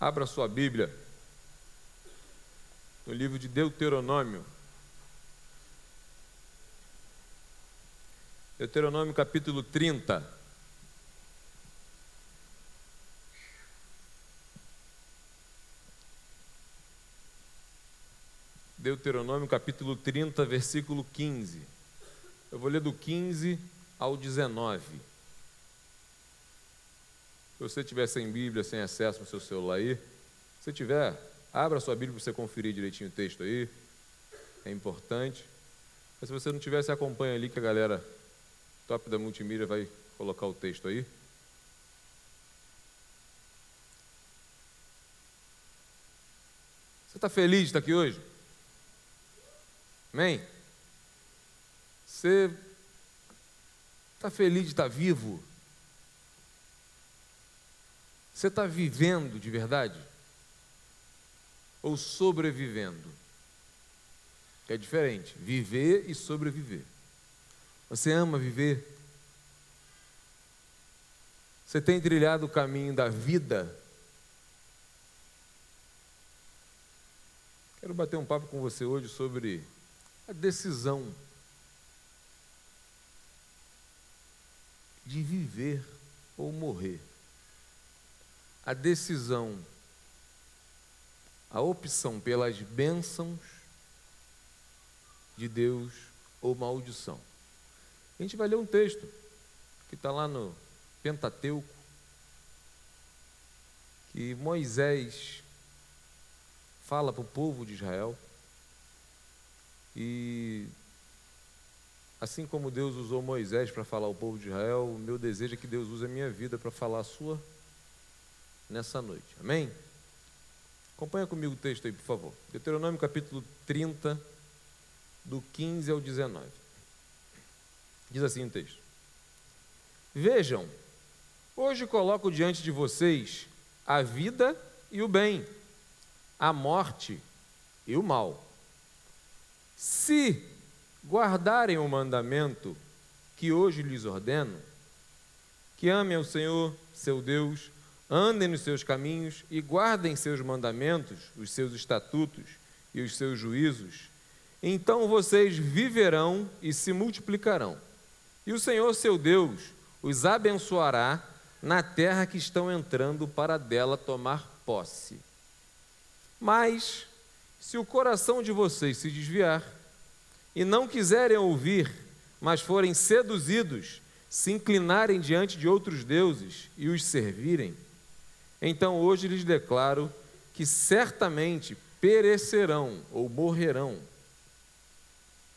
Abra sua Bíblia no livro de Deuteronômio. Deuteronômio capítulo 30. Deuteronômio capítulo 30, versículo 15. Eu vou ler do 15 ao 19. Se você tiver sem Bíblia, sem acesso no seu celular aí, se tiver, abra sua Bíblia para você conferir direitinho o texto aí. É importante. Mas se você não tiver, você acompanha ali que a galera top da multimídia vai colocar o texto aí. Você está feliz de estar aqui hoje? Amém? Você está feliz de estar vivo? Você está vivendo de verdade? Ou sobrevivendo? É diferente, viver e sobreviver. Você ama viver? Você tem trilhado o caminho da vida? Quero bater um papo com você hoje sobre a decisão de viver ou morrer. A decisão, a opção pelas bênçãos de Deus ou maldição. A gente vai ler um texto que está lá no Pentateuco, que Moisés fala para o povo de Israel e assim como Deus usou Moisés para falar ao povo de Israel, o meu desejo é que Deus use a minha vida para falar a sua nessa noite. Amém? Acompanha comigo o texto aí, por favor. Deuteronômio capítulo 30, do 15 ao 19. Diz assim o texto: Vejam, hoje coloco diante de vocês a vida e o bem, a morte e o mal. Se guardarem o mandamento que hoje lhes ordeno, que amem ao Senhor, seu Deus, andem nos seus caminhos e guardem seus mandamentos, os seus estatutos e os seus juízos, então vocês viverão e se multiplicarão. E o Senhor, seu Deus, os abençoará na terra que estão entrando para dela tomar posse. Mas se o coração de vocês se desviar e não quiserem ouvir, mas forem seduzidos, se inclinarem diante de outros deuses e os servirem, então hoje lhes declaro que certamente perecerão ou morrerão.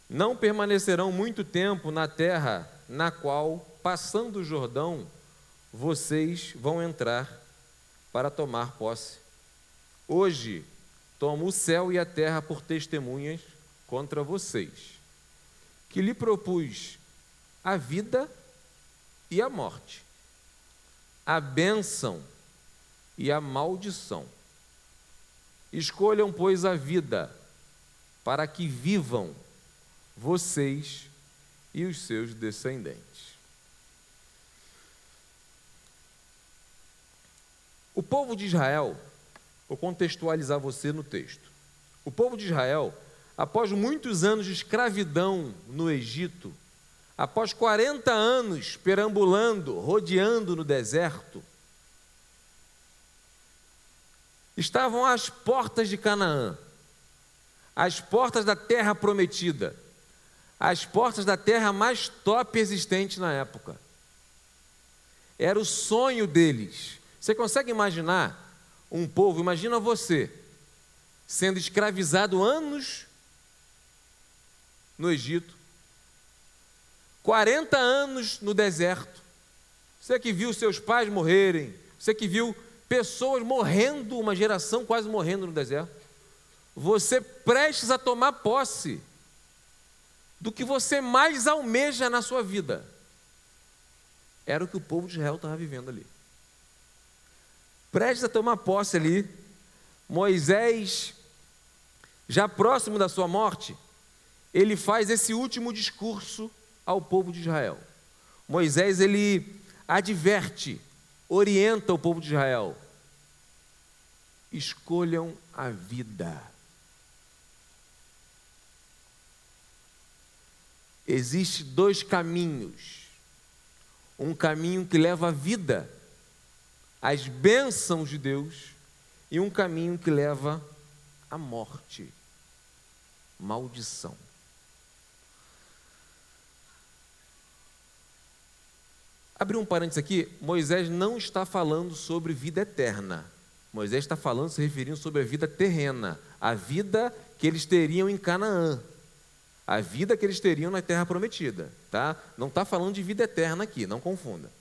Não permanecerão muito tempo na terra na qual, passando o Jordão, vocês vão entrar para tomar posse. Hoje Tomo o céu e a terra por testemunhas contra vocês, que lhe propus a vida e a morte, a bênção e a maldição. Escolham, pois, a vida, para que vivam vocês e os seus descendentes. O povo de Israel Vou contextualizar você no texto. O povo de Israel, após muitos anos de escravidão no Egito, após 40 anos perambulando, rodeando no deserto, estavam às portas de Canaã, às portas da terra prometida, às portas da terra mais top existente na época. Era o sonho deles. Você consegue imaginar um povo, imagina você, sendo escravizado anos no Egito, 40 anos no deserto. Você que viu seus pais morrerem, você que viu pessoas morrendo, uma geração quase morrendo no deserto. Você prestes a tomar posse do que você mais almeja na sua vida. Era o que o povo de Israel estava vivendo ali prestes a tomar posse ali, Moisés, já próximo da sua morte, ele faz esse último discurso ao povo de Israel. Moisés, ele adverte, orienta o povo de Israel. Escolham a vida. Existem dois caminhos. Um caminho que leva à vida, às bênçãos de Deus, e um caminho que leva à morte, maldição. Abrir um parênteses aqui, Moisés não está falando sobre vida eterna. Moisés está falando, se referindo sobre a vida terrena, a vida que eles teriam em Canaã, a vida que eles teriam na terra prometida, tá? Não está falando de vida eterna aqui, não confunda.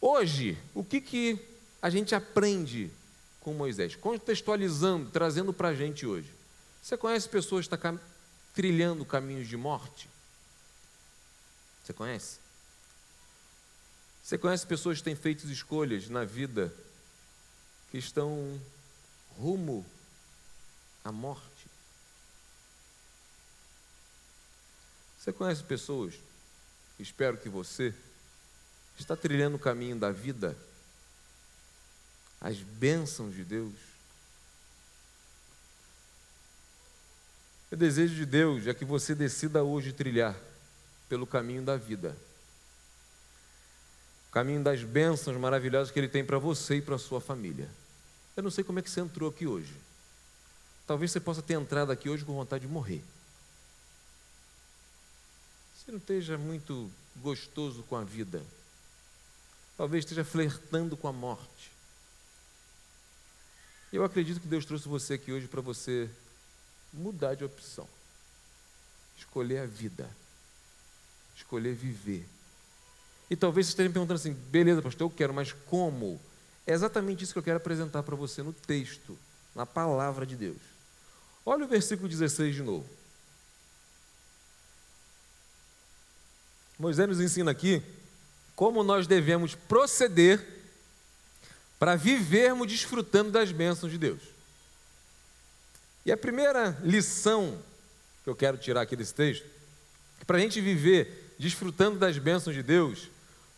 Hoje, o que, que a gente aprende com Moisés? Contextualizando, trazendo para a gente hoje. Você conhece pessoas que estão tá trilhando caminhos de morte? Você conhece? Você conhece pessoas que têm feito escolhas na vida que estão rumo à morte? Você conhece pessoas, espero que você, está trilhando o caminho da vida, as bênçãos de Deus? O desejo de Deus é que você decida hoje trilhar pelo caminho da vida o caminho das bênçãos maravilhosas que Ele tem para você e para a sua família. Eu não sei como é que você entrou aqui hoje. Talvez você possa ter entrado aqui hoje com vontade de morrer. Você não esteja muito gostoso com a vida. Talvez esteja flertando com a morte. Eu acredito que Deus trouxe você aqui hoje para você mudar de opção. Escolher a vida. Escolher viver e talvez você esteja me perguntando assim, beleza, pastor, eu quero, mas como? É exatamente isso que eu quero apresentar para você no texto, na palavra de Deus. Olha o versículo 16 de novo. Moisés nos ensina aqui como nós devemos proceder para vivermos desfrutando das bênçãos de Deus. E a primeira lição que eu quero tirar aqui desse texto, é para a gente viver desfrutando das bênçãos de Deus,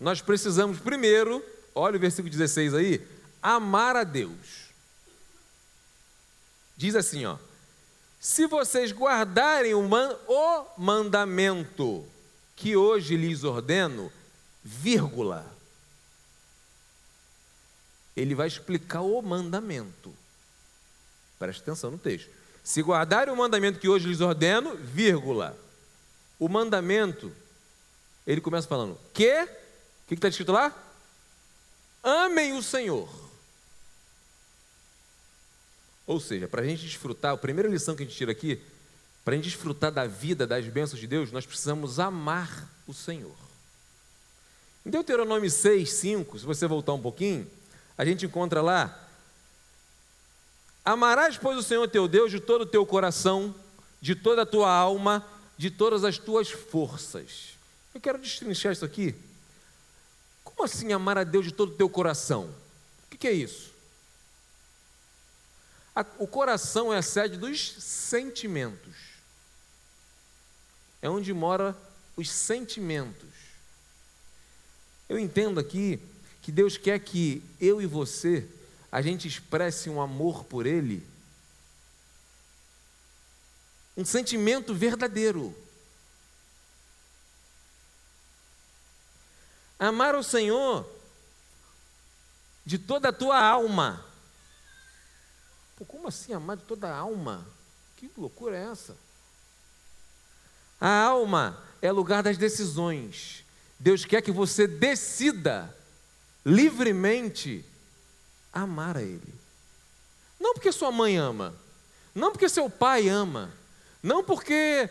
nós precisamos primeiro, olha o versículo 16 aí, amar a Deus. Diz assim, ó: Se vocês guardarem o, man, o mandamento que hoje lhes ordeno, vírgula. Ele vai explicar o mandamento. Preste atenção no texto. Se guardarem o mandamento que hoje lhes ordeno, vírgula. O mandamento, ele começa falando, que que está escrito lá? Amem o Senhor. Ou seja, para a gente desfrutar, a primeira lição que a gente tira aqui, para a gente desfrutar da vida, das bênçãos de Deus, nós precisamos amar o Senhor. Em Deuteronômio 6, 5, se você voltar um pouquinho, a gente encontra lá: Amarás, pois, o Senhor teu Deus de todo o teu coração, de toda a tua alma, de todas as tuas forças. Eu quero destrinchar isso aqui como assim amar a Deus de todo o teu coração? O que é isso? O coração é a sede dos sentimentos. É onde mora os sentimentos. Eu entendo aqui que Deus quer que eu e você a gente expresse um amor por Ele, um sentimento verdadeiro. Amar o Senhor de toda a tua alma. Pô, como assim amar de toda a alma? Que loucura é essa? A alma é lugar das decisões. Deus quer que você decida livremente amar a Ele. Não porque sua mãe ama, não porque seu pai ama, não porque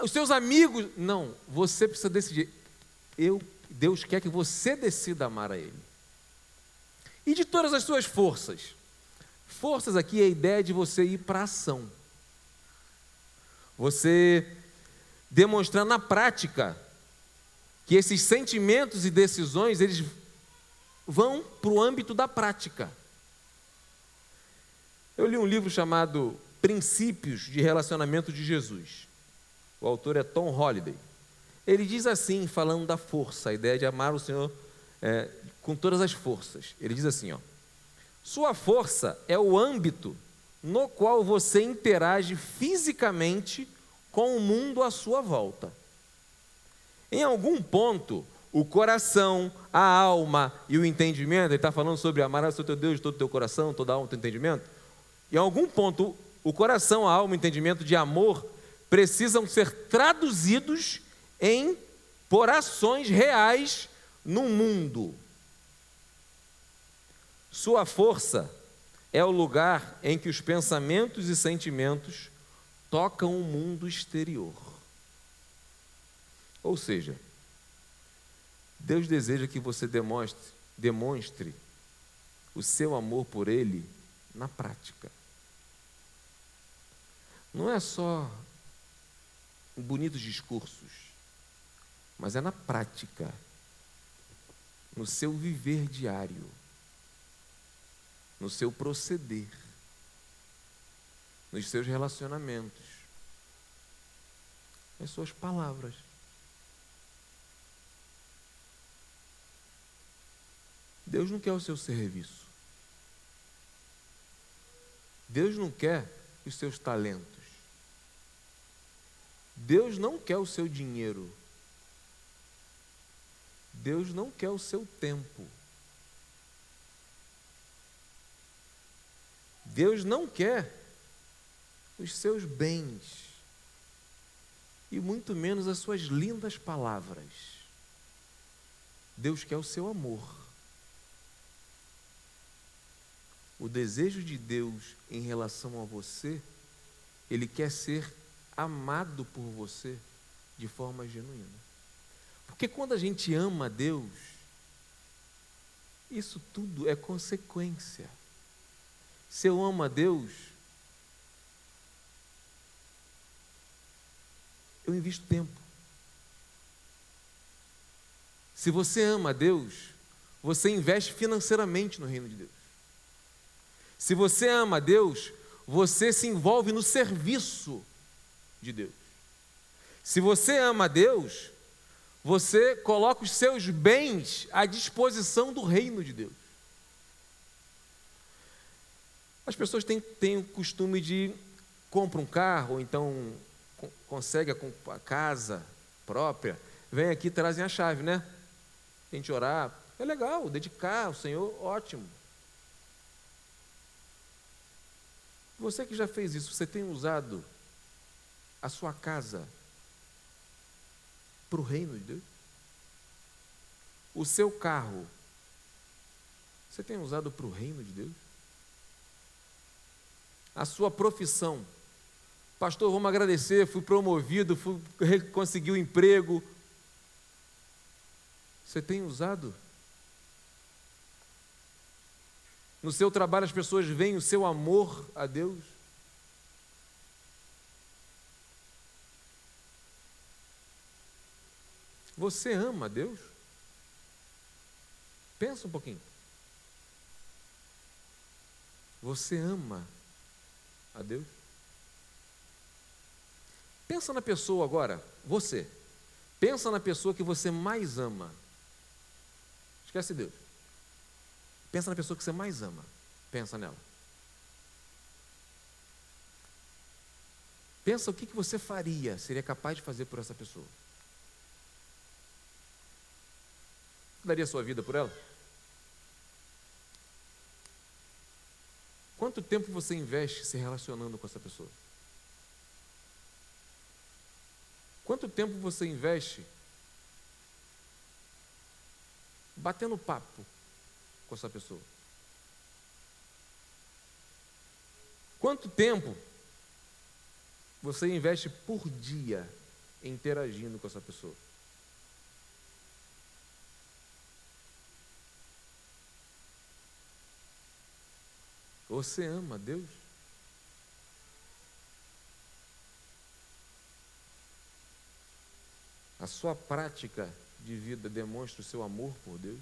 os seus amigos. Não, você precisa decidir. Eu Deus quer que você decida amar a Ele. E de todas as suas forças. Forças aqui é a ideia de você ir para a ação. Você demonstrar na prática que esses sentimentos e decisões, eles vão para o âmbito da prática. Eu li um livro chamado Princípios de Relacionamento de Jesus. O autor é Tom Holliday. Ele diz assim, falando da força, a ideia de amar o Senhor é, com todas as forças. Ele diz assim: ó, Sua força é o âmbito no qual você interage fisicamente com o mundo à sua volta. Em algum ponto, o coração, a alma e o entendimento, ele está falando sobre amar o seu Deus de todo o teu coração, toda a alma, todo entendimento. Em algum ponto, o coração, a alma o entendimento de amor precisam ser traduzidos em por ações reais no mundo. Sua força é o lugar em que os pensamentos e sentimentos tocam o mundo exterior. Ou seja, Deus deseja que você demonstre, demonstre o seu amor por Ele na prática. Não é só bonitos discursos, mas é na prática, no seu viver diário no seu proceder, nos seus relacionamentos, nas suas palavras. Deus não quer o seu serviço. Deus não quer os seus talentos. Deus não quer o seu dinheiro. Deus não quer o seu tempo. Deus não quer os seus bens e muito menos as suas lindas palavras. Deus quer o seu amor. O desejo de Deus em relação a você, Ele quer ser amado por você de forma genuína. Porque quando a gente ama Deus, isso tudo é consequência. Se eu amo a Deus, eu invisto tempo. Se você ama a Deus, você investe financeiramente no reino de Deus. Se você ama a Deus, você se envolve no serviço de Deus. Se você ama a Deus, você coloca os seus bens à disposição do reino de Deus. As pessoas têm, têm o costume de compra um carro, ou então consegue a, casa própria, vem aqui e trazem a chave, né? A gente orar, é legal, dedicar ao Senhor, ótimo. Você que já fez isso, você tem usado a sua casa para o reino de Deus? O seu carro, você tem usado para o reino de Deus? a sua profissão. Pastor, vamos agradecer, fui promovido, fui, consegui o um emprego. Você tem usado? No seu trabalho as pessoas veem o seu amor a Deus? Você ama Deus? Pensa um pouquinho. Você ama a Deus? Pensa na pessoa agora, você. Pensa na pessoa que você mais ama. Esquece Deus. Pensa na pessoa que você mais ama. Pensa nela. Pensa o que você faria, seria capaz de fazer por essa pessoa. Daria sua vida por ela? Quanto tempo você investe se relacionando com essa pessoa? Quanto tempo você investe batendo papo com essa pessoa? Quanto tempo você investe por dia interagindo com essa pessoa? Você ama Deus? A sua prática de vida demonstra o seu amor por Deus?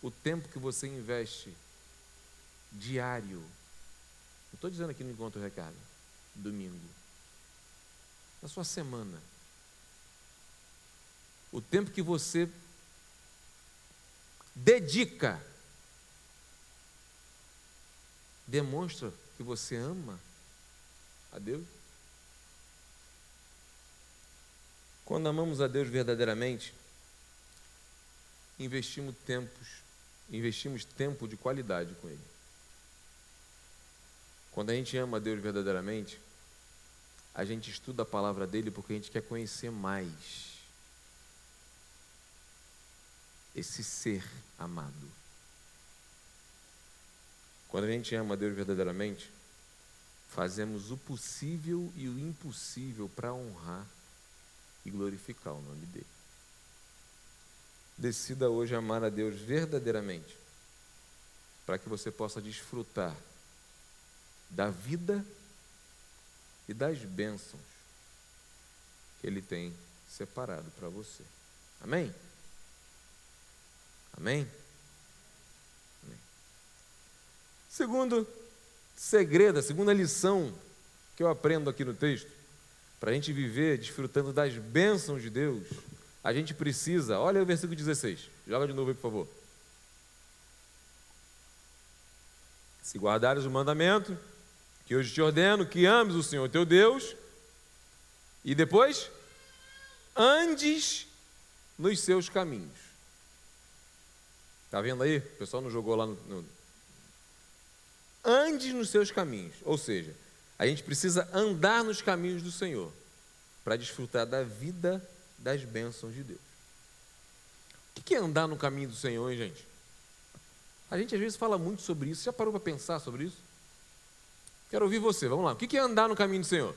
O tempo que você investe diário, não estou dizendo aqui no encontro recado, domingo, na sua semana, o tempo que você dedica demonstra que você ama a Deus? Quando amamos a Deus verdadeiramente, investimos tempos, investimos tempo de qualidade com Ele. Quando a gente ama a Deus verdadeiramente, a gente estuda a palavra dele porque a gente quer conhecer mais esse ser amado. Quando a gente ama a Deus verdadeiramente, fazemos o possível e o impossível para honrar e glorificar o nome dele. Decida hoje amar a Deus verdadeiramente, para que você possa desfrutar da vida e das bênçãos que Ele tem separado para você. Amém? Amém? Amém? Segundo segredo, a segunda lição que eu aprendo aqui no texto, para a gente viver desfrutando das bênçãos de Deus, a gente precisa, olha o versículo 16, joga de novo aí, por favor. Se guardares o mandamento, que hoje te ordeno que ames o Senhor teu Deus e depois andes nos seus caminhos. Está vendo aí? O pessoal não jogou lá no, no. Andes nos seus caminhos. Ou seja, a gente precisa andar nos caminhos do Senhor para desfrutar da vida das bênçãos de Deus. O que é andar no caminho do Senhor, hein, gente? A gente às vezes fala muito sobre isso. Já parou para pensar sobre isso? Quero ouvir você, vamos lá. O que é andar no caminho do Senhor?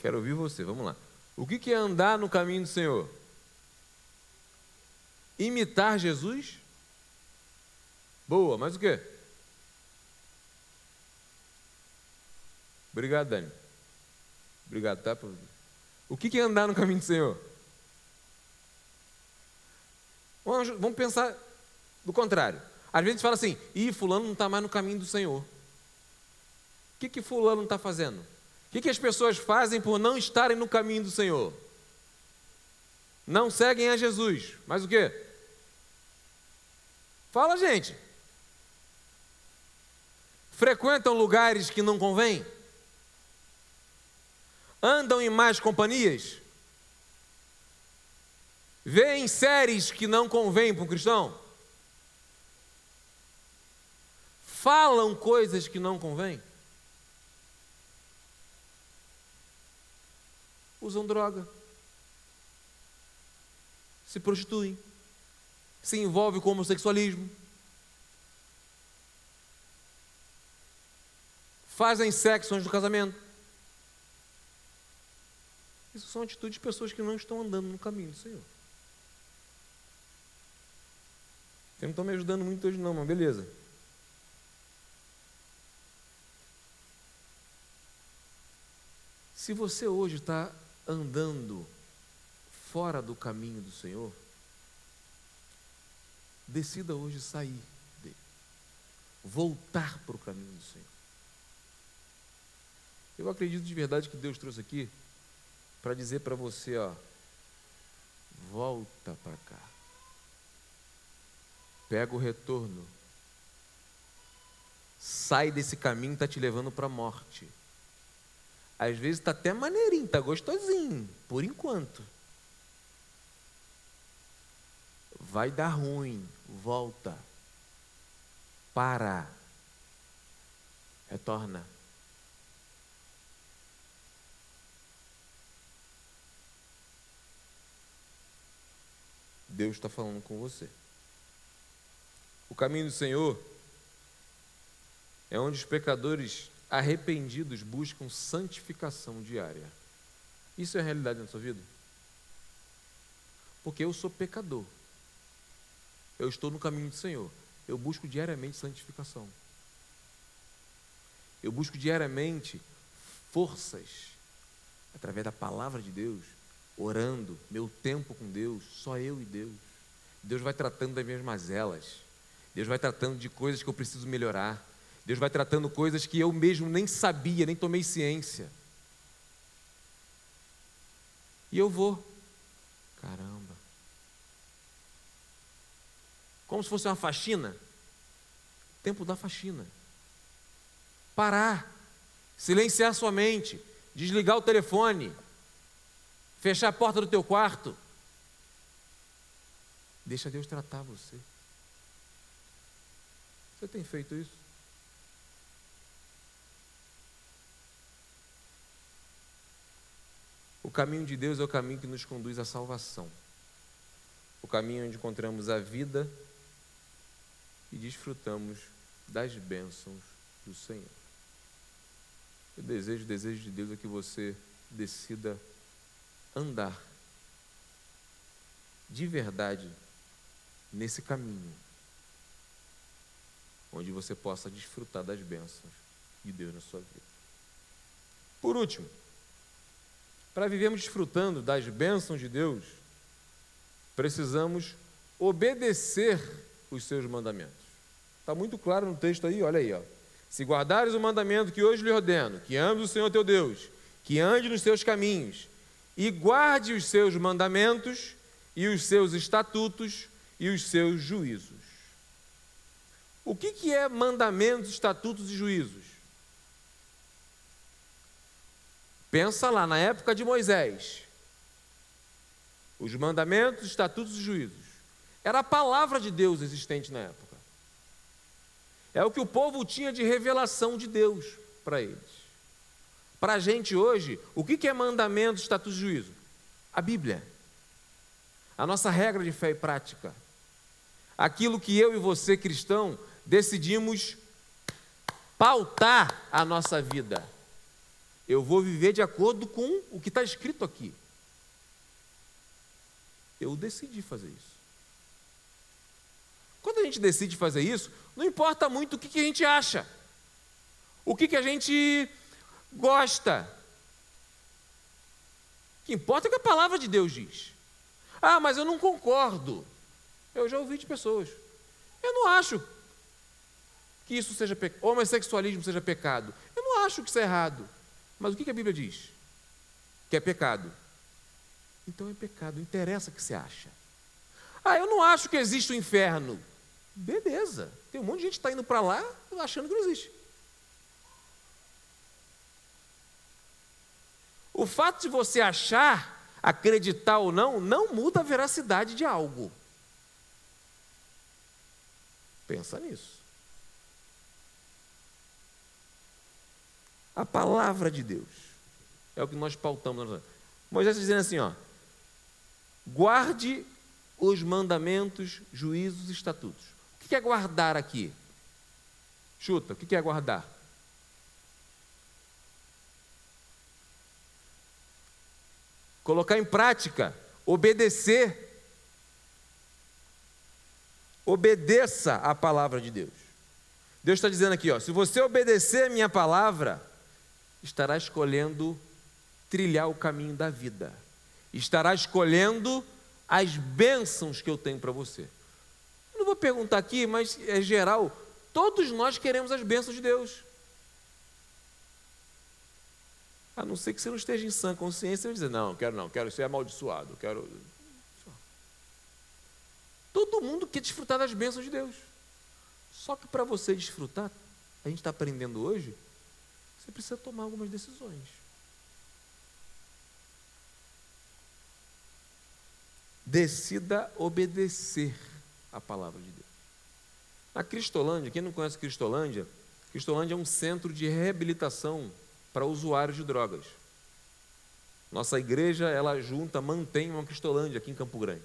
Quero ouvir você, vamos lá. O que é andar no caminho do Senhor? Imitar Jesus? Boa, mas o quê? Obrigado, Dani. Obrigado, tá? O que é andar no caminho do Senhor? Vamos pensar do contrário. Às vezes fala assim, ih, fulano não está mais no caminho do Senhor. O que, que fulano está fazendo? O que, que as pessoas fazem por não estarem no caminho do Senhor? Não seguem a Jesus. Mas o quê? Fala, gente. Frequentam lugares que não convêm? Andam em más companhias? Vêem séries que não convêm para um cristão? Falam coisas que não convêm? Usam droga. Se prostituem. Se envolvem com homossexualismo. Fazem sexo antes do casamento. Isso são atitudes de pessoas que não estão andando no caminho do Senhor. Vocês não estão me ajudando muito hoje, não, mas beleza. Se você hoje está andando fora do caminho do Senhor, decida hoje sair dele, voltar para o caminho do Senhor. Eu acredito de verdade que Deus trouxe aqui para dizer para você, ó, volta para cá. Pega o retorno. Sai desse caminho que está te levando para a morte. Às vezes está até maneirinho, está gostosinho, por enquanto. Vai dar ruim, volta. Para. Retorna. Deus está falando com você. O caminho do Senhor é onde os pecadores arrependidos buscam santificação diária. Isso é a realidade na sua vida? Porque eu sou pecador. Eu estou no caminho do Senhor. Eu busco diariamente santificação. Eu busco diariamente forças através da palavra de Deus, orando, meu tempo com Deus, só eu e Deus. Deus vai tratando das minhas mazelas. Deus vai tratando de coisas que eu preciso melhorar. Deus vai tratando coisas que eu mesmo nem sabia, nem tomei ciência. E eu vou. Caramba. Como se fosse uma faxina. Tempo da faxina. Parar, silenciar sua mente, desligar o telefone, fechar a porta do teu quarto. Deixa Deus tratar você. Você tem feito isso? O caminho de Deus é o caminho que nos conduz à salvação. O caminho onde encontramos a vida e desfrutamos das bênçãos do Senhor. O desejo, o desejo de Deus é que você decida andar de verdade nesse caminho, onde você possa desfrutar das bênçãos de Deus na sua vida. Por último, para vivermos desfrutando das bênçãos de Deus, precisamos obedecer os seus mandamentos. Está muito claro no texto aí, olha aí. Ó. Se guardares o mandamento que hoje lhe ordeno, que ames o Senhor teu Deus, que ande nos seus caminhos, e guarde os seus mandamentos, e os seus estatutos, e os seus juízos. O que, que é mandamentos, estatutos e juízos? Pensa lá, na época de Moisés, os mandamentos, estatutos e juízos. Era a palavra de Deus existente na época. É o que o povo tinha de revelação de Deus para eles. Para a gente hoje, o que é mandamento, estatuto e juízo? A Bíblia. A nossa regra de fé e prática. Aquilo que eu e você, cristão, decidimos pautar a nossa vida. Eu vou viver de acordo com o que está escrito aqui. Eu decidi fazer isso. Quando a gente decide fazer isso, não importa muito o que, que a gente acha, o que, que a gente gosta. O que importa é o que a palavra de Deus diz. Ah, mas eu não concordo. Eu já ouvi de pessoas. Eu não acho que isso seja pecado, homossexualismo seja pecado. Eu não acho que isso é errado. Mas o que a Bíblia diz? Que é pecado. Então é pecado, interessa o que você acha. Ah, eu não acho que existe o inferno. Beleza. Tem um monte de gente que está indo para lá achando que não existe. O fato de você achar, acreditar ou não, não muda a veracidade de algo. Pensa nisso. A palavra de Deus é o que nós pautamos. Moisés está dizendo assim: ó, guarde os mandamentos, juízos e estatutos que é guardar aqui? Chuta, o que é guardar? Colocar em prática, obedecer. Obedeça a palavra de Deus. Deus está dizendo aqui, ó, se você obedecer a minha palavra, estará escolhendo trilhar o caminho da vida, estará escolhendo as bênçãos que eu tenho para você vou perguntar aqui, mas é geral. Todos nós queremos as bênçãos de Deus. A não ser que você não esteja em sã consciência e dizer, não, quero não, quero ser amaldiçoado, quero. Todo mundo quer desfrutar das bênçãos de Deus. Só que para você desfrutar, a gente está aprendendo hoje, você precisa tomar algumas decisões. Decida obedecer a palavra de Deus. Na Cristolândia, quem não conhece Cristolândia, Cristolândia é um centro de reabilitação para usuários de drogas. Nossa igreja, ela junta, mantém uma Cristolândia aqui em Campo Grande.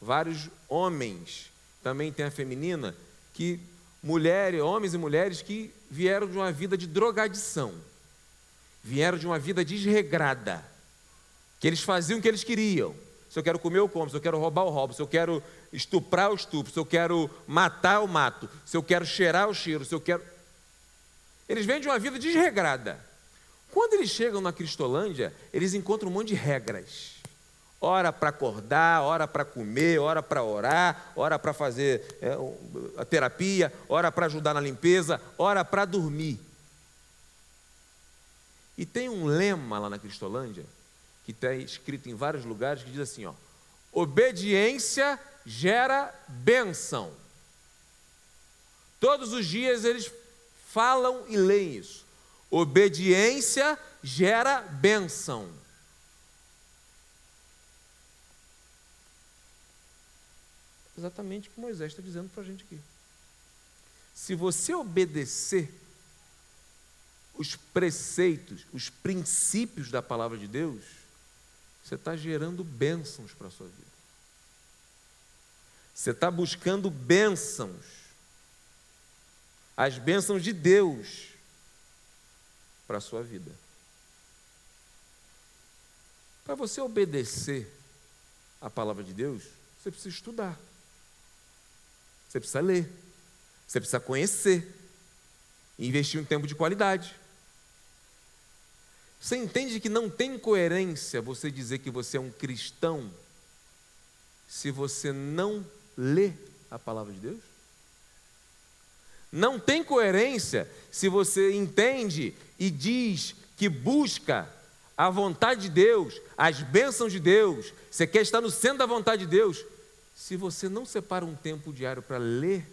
Vários homens, também tem a feminina, que mulheres, homens e mulheres que vieram de uma vida de drogadição, vieram de uma vida desregrada, que eles faziam o que eles queriam, se eu quero comer, eu como. Se eu quero roubar, eu roubo. Se eu quero estuprar, eu estupro. Se eu quero matar, eu mato. Se eu quero cheirar, eu cheiro. Se eu quero. Eles vêm de uma vida desregrada. Quando eles chegam na Cristolândia, eles encontram um monte de regras. Hora para acordar, hora para comer, hora para orar, hora para fazer é, a terapia, hora para ajudar na limpeza, hora para dormir. E tem um lema lá na Cristolândia que está escrito em vários lugares, que diz assim: ó, obediência gera bênção. Todos os dias eles falam e leem isso. Obediência gera bênção. Exatamente o que Moisés está dizendo para a gente aqui. Se você obedecer os preceitos, os princípios da palavra de Deus, você está gerando bênçãos para a sua vida. Você está buscando bênçãos. As bênçãos de Deus para a sua vida. Para você obedecer a palavra de Deus, você precisa estudar. Você precisa ler. Você precisa conhecer. Investir um tempo de qualidade. Você entende que não tem coerência você dizer que você é um cristão se você não lê a palavra de Deus? Não tem coerência se você entende e diz que busca a vontade de Deus, as bênçãos de Deus, você quer estar no centro da vontade de Deus, se você não separa um tempo diário para ler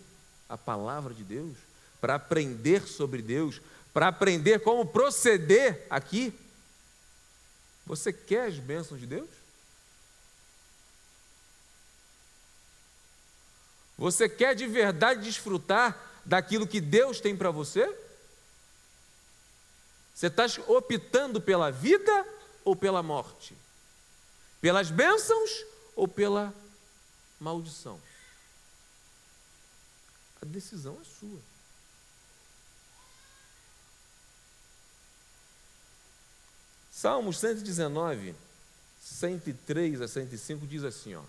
a palavra de Deus, para aprender sobre Deus, para aprender como proceder aqui, você quer as bênçãos de Deus? Você quer de verdade desfrutar daquilo que Deus tem para você? Você está optando pela vida ou pela morte? Pelas bênçãos ou pela maldição? A decisão é sua. Salmos 119, 103 a 105 diz assim: ó,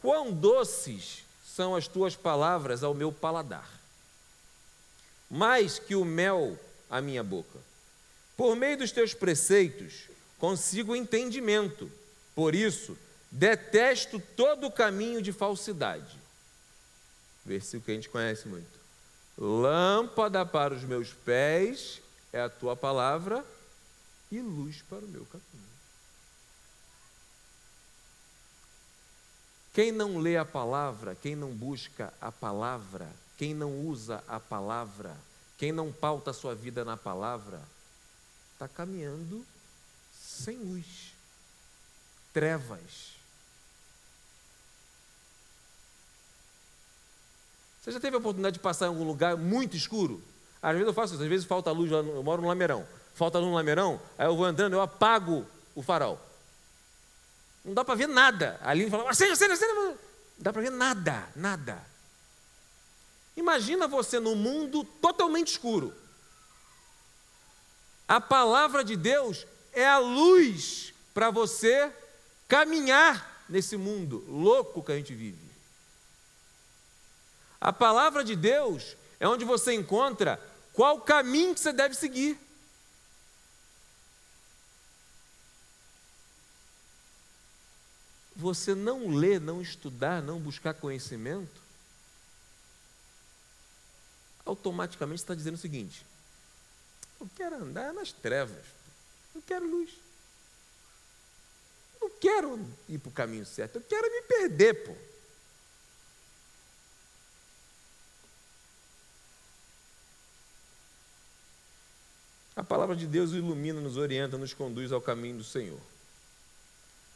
Quão doces são as tuas palavras ao meu paladar, mais que o mel à minha boca. Por meio dos teus preceitos consigo entendimento, por isso detesto todo o caminho de falsidade. Versículo que a gente conhece muito. Lâmpada para os meus pés é a tua palavra e luz para o meu caminho. Quem não lê a palavra, quem não busca a palavra, quem não usa a palavra, quem não pauta a sua vida na palavra, está caminhando sem luz, trevas. Você já teve a oportunidade de passar em algum lugar muito escuro? Às vezes eu faço isso, às vezes falta luz, eu moro no Lameirão. Falta luz no Lameirão, aí eu vou andando, eu apago o farol. Não dá para ver nada. Ali ele fala, acende, acende, acende. Não dá para ver nada, nada. Imagina você num mundo totalmente escuro. A palavra de Deus é a luz para você caminhar nesse mundo louco que a gente vive. A palavra de Deus é onde você encontra qual caminho que você deve seguir. Você não ler, não estudar, não buscar conhecimento, automaticamente está dizendo o seguinte: eu quero andar nas trevas, eu quero luz. Eu não quero ir para o caminho certo, eu quero me perder, pô. A palavra de Deus ilumina, nos orienta, nos conduz ao caminho do Senhor.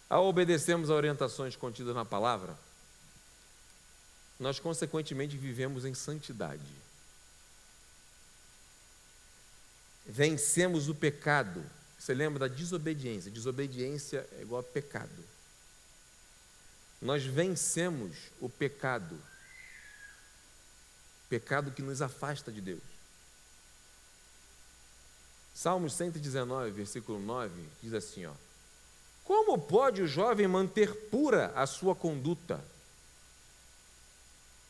Ao obedecermos a orientações contidas na palavra, nós consequentemente vivemos em santidade. Vencemos o pecado. Você lembra da desobediência? Desobediência é igual a pecado. Nós vencemos o pecado. Pecado que nos afasta de Deus. Salmos 119, versículo 9, diz assim: ó, como pode o jovem manter pura a sua conduta?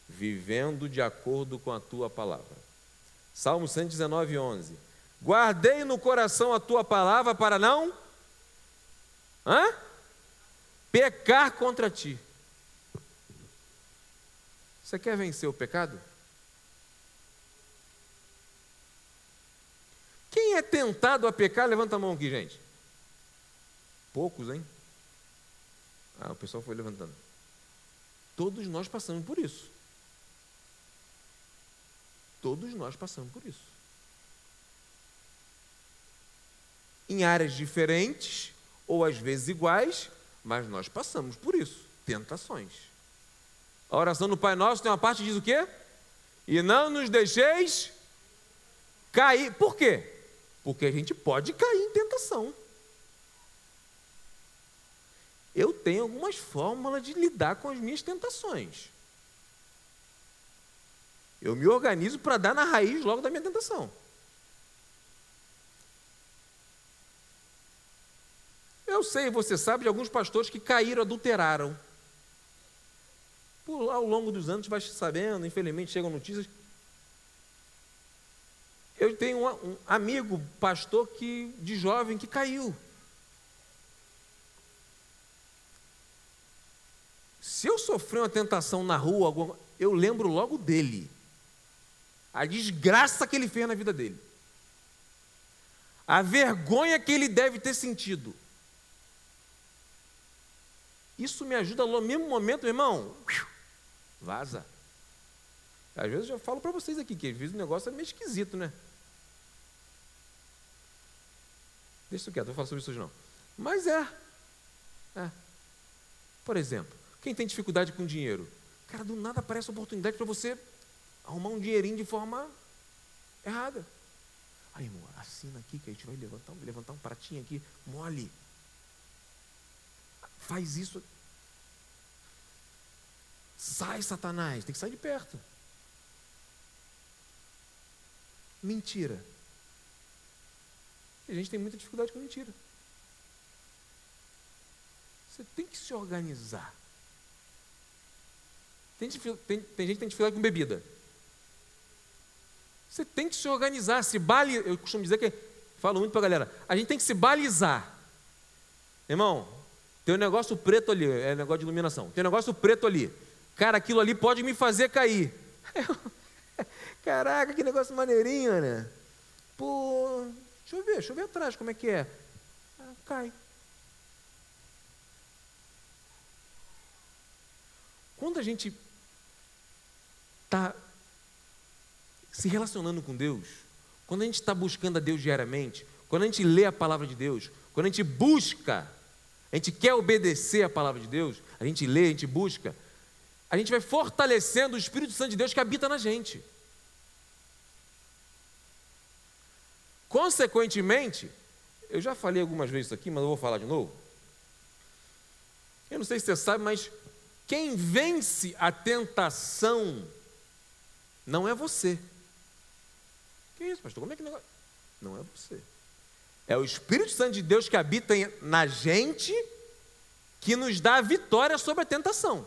Vivendo de acordo com a tua palavra. Salmo 119, 11. Guardei no coração a tua palavra para não hã? pecar contra ti. Você quer vencer o pecado? Quem é tentado a pecar, levanta a mão aqui, gente. Poucos, hein? Ah, o pessoal foi levantando. Todos nós passamos por isso. Todos nós passamos por isso. Em áreas diferentes, ou às vezes iguais, mas nós passamos por isso tentações. A oração do Pai Nosso tem uma parte que diz o quê? E não nos deixeis cair. Por quê? Porque a gente pode cair em tentação. Eu tenho algumas fórmulas de lidar com as minhas tentações. Eu me organizo para dar na raiz logo da minha tentação. Eu sei, você sabe, de alguns pastores que caíram, adulteraram. Por, ao longo dos anos, vai sabendo, infelizmente chegam notícias. Eu tenho um, um amigo, pastor, que de jovem que caiu. Se eu sofrer uma tentação na rua, eu lembro logo dele. A desgraça que ele fez na vida dele. A vergonha que ele deve ter sentido. Isso me ajuda no mesmo momento, meu irmão. Vaza. Às vezes eu já falo para vocês aqui que às vezes o negócio é meio esquisito, né? Deixa isso quieto, não vou falar sobre isso hoje não. Mas é. É. Por exemplo, quem tem dificuldade com dinheiro? Cara, do nada aparece oportunidade para você arrumar um dinheirinho de forma errada. Aí, irmão, assina aqui que a gente vai levantar, levantar um pratinho aqui, mole. Faz isso. Sai, Satanás, tem que sair de perto. Mentira. E a gente tem muita dificuldade com mentira. Você tem que se organizar. Tem, tem, tem gente que tem dificuldade com bebida. Você tem que se organizar, se balizar. Eu costumo dizer que, falo muito para a galera, a gente tem que se balizar. Irmão, tem um negócio preto ali, é negócio de iluminação. Tem um negócio preto ali. Cara, aquilo ali pode me fazer cair. Caraca, que negócio maneirinho, né? Pô, deixa eu ver, deixa eu ver atrás como é que é. Ah, cai. Quando a gente está se relacionando com Deus, quando a gente está buscando a Deus diariamente, quando a gente lê a palavra de Deus, quando a gente busca, a gente quer obedecer a palavra de Deus, a gente lê, a gente busca, a gente vai fortalecendo o Espírito Santo de Deus que habita na gente. Consequentemente, eu já falei algumas vezes isso aqui, mas eu vou falar de novo. Eu não sei se você sabe, mas quem vence a tentação não é você. Que isso, pastor? Como é que negócio? Não é você. É o Espírito Santo de Deus que habita na gente que nos dá a vitória sobre a tentação.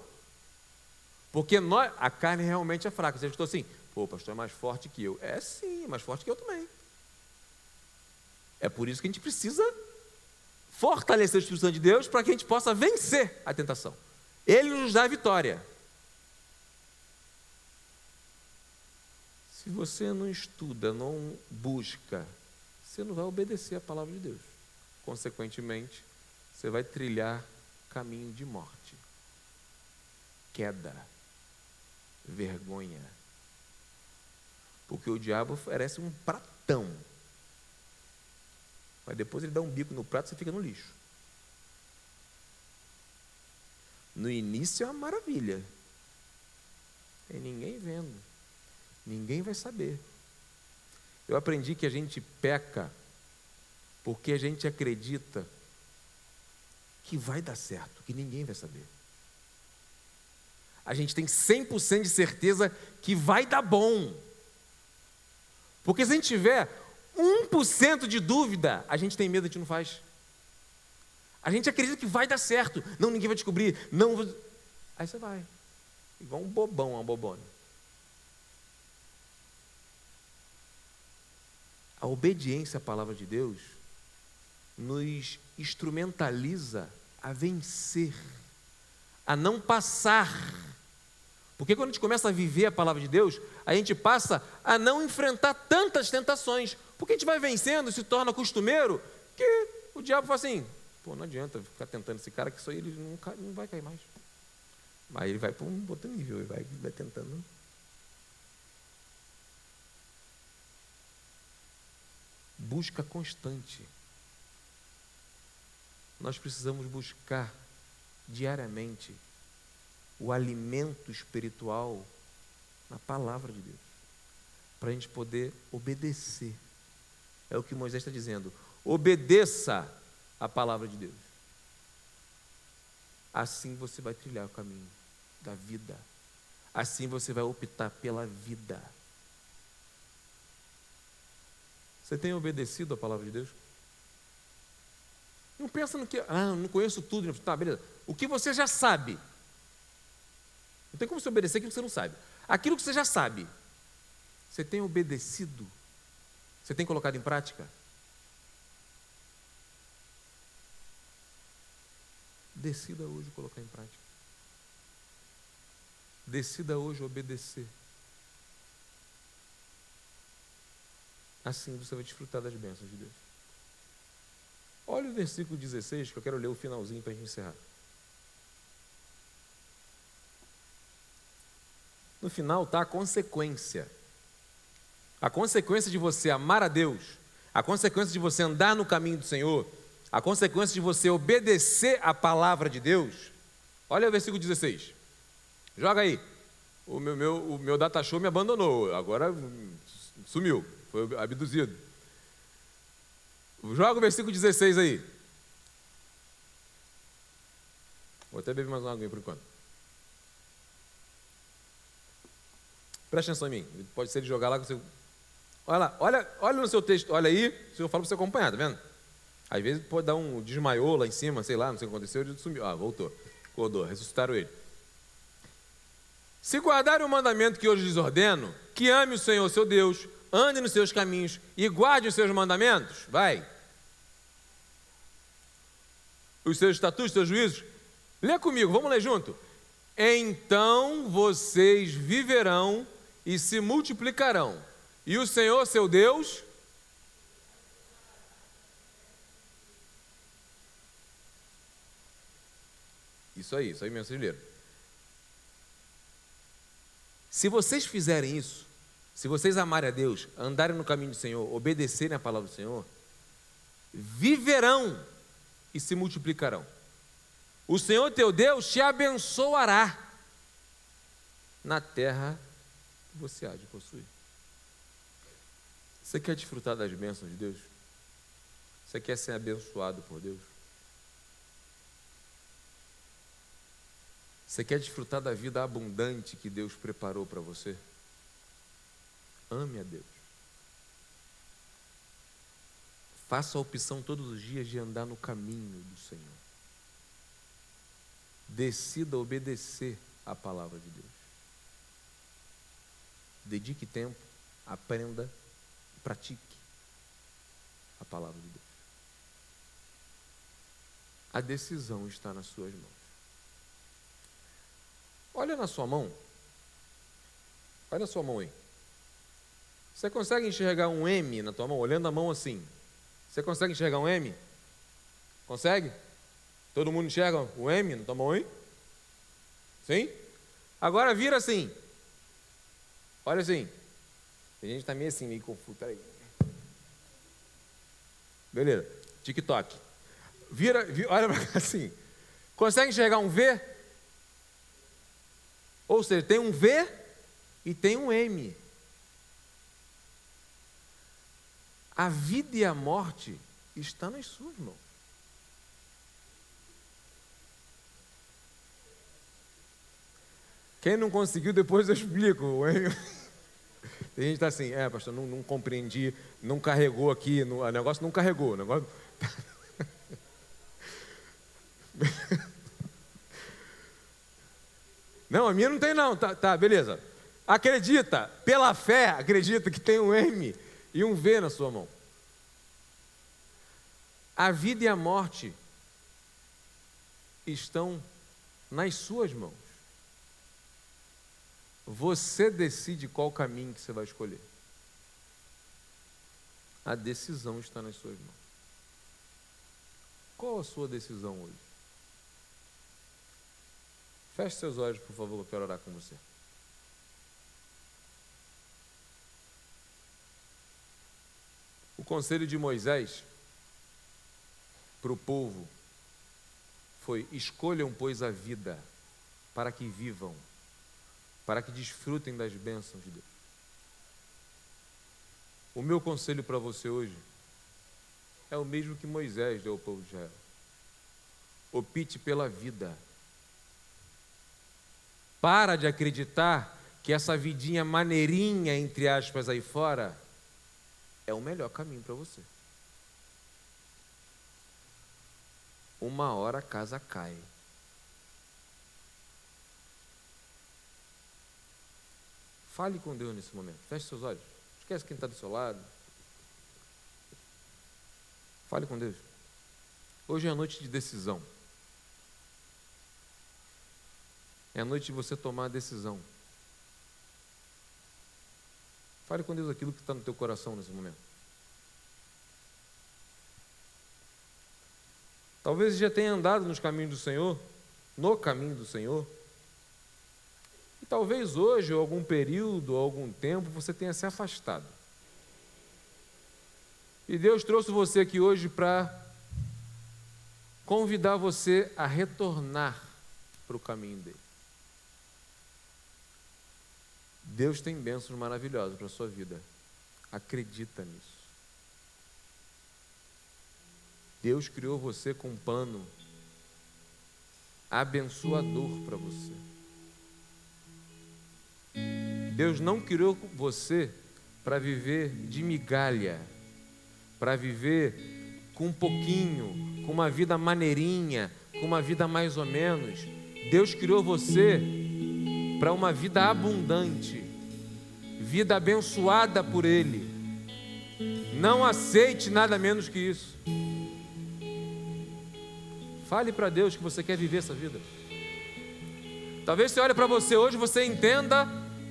Porque nós, a carne realmente é fraca. Você estou assim, pô, o pastor é mais forte que eu. É sim, é mais forte que eu também. É por isso que a gente precisa fortalecer o Espírito Santo de Deus para que a gente possa vencer a tentação. Ele nos dá a vitória. Se você não estuda, não busca, você não vai obedecer a palavra de Deus. Consequentemente, você vai trilhar caminho de morte, queda vergonha. Porque o diabo oferece um pratão. Mas depois ele dá um bico no prato e você fica no lixo. No início é uma maravilha. Tem ninguém vendo. Ninguém vai saber. Eu aprendi que a gente peca porque a gente acredita que vai dar certo, que ninguém vai saber a gente tem 100% de certeza que vai dar bom. Porque se a gente tiver 1% de dúvida, a gente tem medo, a gente não faz. A gente acredita que vai dar certo. Não, ninguém vai descobrir. Não. Aí você vai. Igual um bobão, uma bobona. A obediência à palavra de Deus nos instrumentaliza a vencer, a não passar porque quando a gente começa a viver a palavra de Deus, a gente passa a não enfrentar tantas tentações. Porque a gente vai vencendo, se torna costumeiro, que o diabo fala assim: pô, não adianta ficar tentando esse cara, que aí ele não, cai, não vai cair mais. Mas ele vai para um outro nível, ele vai, vai tentando. Busca constante. Nós precisamos buscar diariamente o alimento espiritual na palavra de Deus, para a gente poder obedecer. É o que Moisés está dizendo: obedeça a palavra de Deus. Assim você vai trilhar o caminho da vida. Assim você vai optar pela vida. Você tem obedecido a palavra de Deus? Não pensa no que, ah, não conheço tudo. Tá, beleza. O que você já sabe. Não tem como você obedecer aquilo que você não sabe. Aquilo que você já sabe. Você tem obedecido? Você tem colocado em prática? Decida hoje colocar em prática. Decida hoje obedecer. Assim você vai desfrutar das bênçãos de Deus. Olha o versículo 16, que eu quero ler o finalzinho para a gente encerrar. No final está a consequência. A consequência de você amar a Deus, a consequência de você andar no caminho do Senhor, a consequência de você obedecer a palavra de Deus. Olha o versículo 16. Joga aí. O meu, meu, o meu data show me abandonou, agora sumiu, foi abduzido. Joga o versículo 16 aí. Vou até beber mais uma água por enquanto. Preste atenção em mim. Pode ser de jogar lá que você. Olha lá, olha, olha no seu texto, olha aí, se eu falo para você acompanhar, tá vendo? Às vezes pode dar um desmaiou lá em cima, sei lá, não sei o que aconteceu, ele sumiu. Ah, voltou. Acordou, ressuscitaram ele. Se guardarem o mandamento que hoje lhes ordeno, que ame o Senhor seu Deus, ande nos seus caminhos e guarde os seus mandamentos, vai. Os seus estatutos, os seus juízos. Lê comigo, vamos ler junto. Então vocês viverão e se multiplicarão, e o Senhor seu Deus Isso aí, isso aí, mensageiro. Se vocês fizerem isso, se vocês amarem a Deus, andarem no caminho do Senhor, obedecerem a palavra do Senhor, viverão e se multiplicarão. O Senhor teu Deus te abençoará na terra que você há de possuir. Você quer desfrutar das bênçãos de Deus? Você quer ser abençoado por Deus? Você quer desfrutar da vida abundante que Deus preparou para você? Ame a Deus. Faça a opção todos os dias de andar no caminho do Senhor. Decida obedecer à palavra de Deus. Dedique tempo, aprenda, pratique a palavra de Deus. A decisão está nas suas mãos. Olha na sua mão. Olha a sua mão aí. Você consegue enxergar um M na tua mão, olhando a mão assim? Você consegue enxergar um M? Consegue? Todo mundo enxerga o M na tua mão aí? Sim? Agora vira assim. Olha assim. A gente está meio assim, meio confuso. Peraí. Beleza. TikTok. Vira, vira olha para cá assim. Consegue enxergar um V? Ou seja, tem um V e tem um M. A vida e a morte está nas suas mãos. Quem não conseguiu, depois eu explico. Tem gente que está assim, é, pastor, não, não, compreendi, não carregou aqui, no, o negócio não carregou. O negócio... Não, a minha não tem não. Tá, tá, beleza. Acredita, pela fé, acredita que tem um M e um V na sua mão. A vida e a morte estão nas suas mãos. Você decide qual caminho que você vai escolher. A decisão está nas suas mãos. Qual a sua decisão hoje? Feche seus olhos, por favor, eu quero orar com você. O conselho de Moisés para o povo foi: escolham, pois, a vida, para que vivam, para que desfrutem das bênçãos de Deus. O meu conselho para você hoje é o mesmo que Moisés deu ao povo de Israel. Opte pela vida. Para de acreditar que essa vidinha maneirinha, entre aspas, aí fora, é o melhor caminho para você. Uma hora a casa cai. Fale com Deus nesse momento. Feche seus olhos. Esquece quem está do seu lado. Fale com Deus. Hoje é a noite de decisão. É a noite de você tomar a decisão. Fale com Deus aquilo que está no teu coração nesse momento. Talvez você já tenha andado nos caminhos do Senhor, no caminho do Senhor. E talvez hoje, ou algum período, ou algum tempo, você tenha se afastado. E Deus trouxe você aqui hoje para convidar você a retornar para o caminho dele. Deus tem bênçãos maravilhosas para a sua vida. Acredita nisso. Deus criou você com um plano abençoador para você. Deus não criou você para viver de migalha, para viver com um pouquinho, com uma vida maneirinha, com uma vida mais ou menos. Deus criou você para uma vida abundante, vida abençoada por Ele. Não aceite nada menos que isso. Fale para Deus que você quer viver essa vida. Talvez você olhe para você hoje, você entenda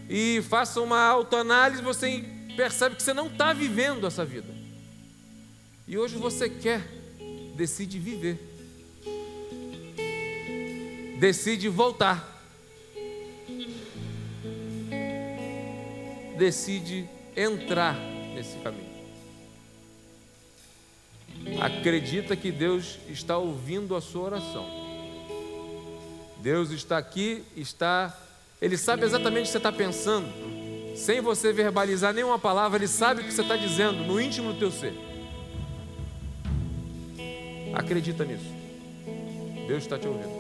e faça uma autoanálise, você percebe que você não está vivendo essa vida. E hoje você quer, decide viver. Decide voltar. Decide entrar nesse caminho. Acredita que Deus está ouvindo a sua oração. Deus está aqui, está. Ele sabe exatamente o que você está pensando. Sem você verbalizar nenhuma palavra, Ele sabe o que você está dizendo no íntimo do teu ser. Acredita nisso. Deus está te ouvindo.